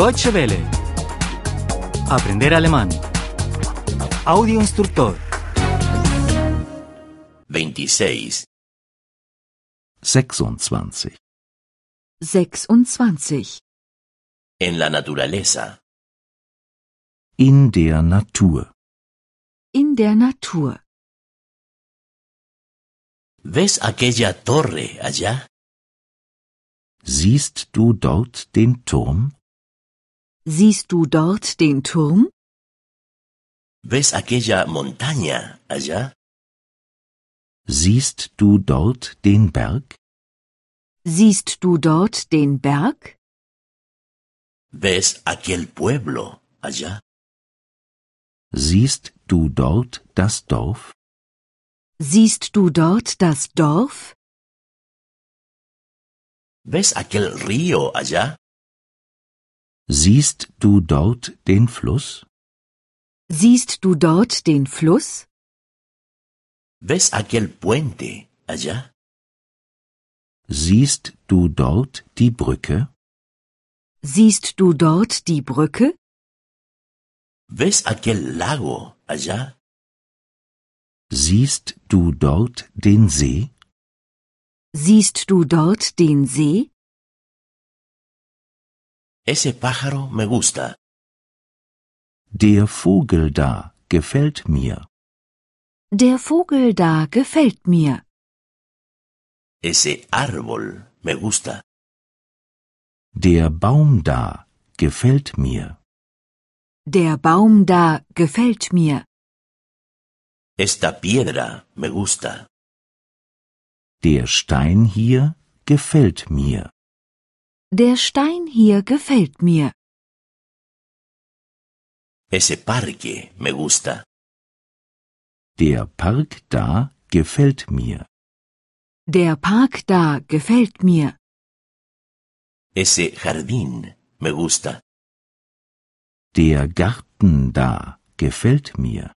Deutsche Welle. Aprender alemán. Audio instructor. 26. 26. 26. En la naturaleza. In der Natur. In der Natur. ¿Ves aquella torre allá? Siehst du dort den Turm? Siehst du dort den Turm? ¿Ves aquella montaña allá? Siehst du dort den Berg? Siehst du dort den Berg? ¿Ves aquel pueblo allá? Siehst du dort das Dorf? Siehst du dort das Dorf? ¿Ves aquel río allá? Siehst du dort den Fluss? Siehst du dort den Fluss? ¿Ves aquel puente allá? Siehst du dort die Brücke? Siehst du dort die Brücke? ¿Ves aquel lago allá? Siehst du dort den See? Siehst du dort den See? Ese pájaro me gusta. Der Vogel da gefällt mir. Der Vogel da gefällt mir. Ese árbol me gusta. Der Baum da gefällt mir. Der Baum da gefällt mir. Esta piedra me gusta. Der Stein hier gefällt mir. Der Stein hier gefällt mir. Ese parque me gusta. Der Park da gefällt mir. Der Park da gefällt mir. Ese jardín me gusta. Der Garten da gefällt mir.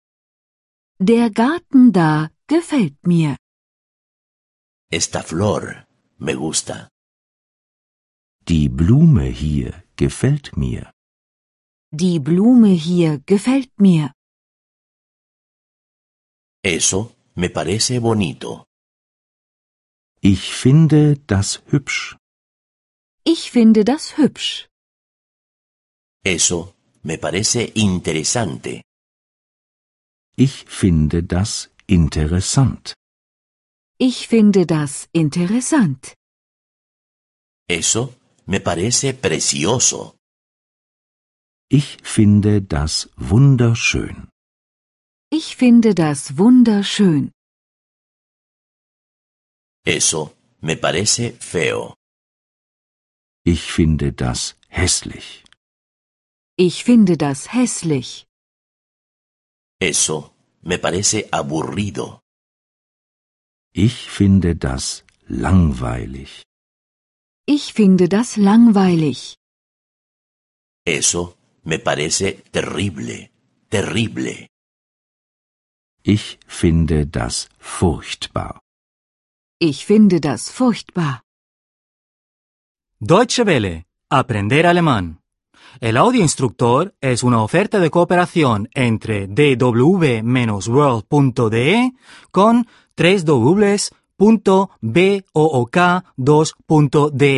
Der Garten da gefällt mir. Esta flor me gusta. Die Blume hier gefällt mir. Die Blume hier gefällt mir. Eso me parece bonito. Ich finde das hübsch. Ich finde das hübsch. Eso me parece interesante. Ich finde das interessant. Ich finde das interessant. Eso me parece precioso. Ich finde das wunderschön. Ich finde das wunderschön. Eso me parece feo. Ich finde das hässlich. Ich finde das hässlich. Eso me parece aburrido. Ich finde das langweilig. Ich finde das langweilig. Eso me parece terrible, terrible. Ich finde das furchtbar. Ich finde das furchtbar. Deutsche Welle. Aprender alemán. El audio instructor es una oferta de cooperación entre dw-world.de con 3 www.book2.de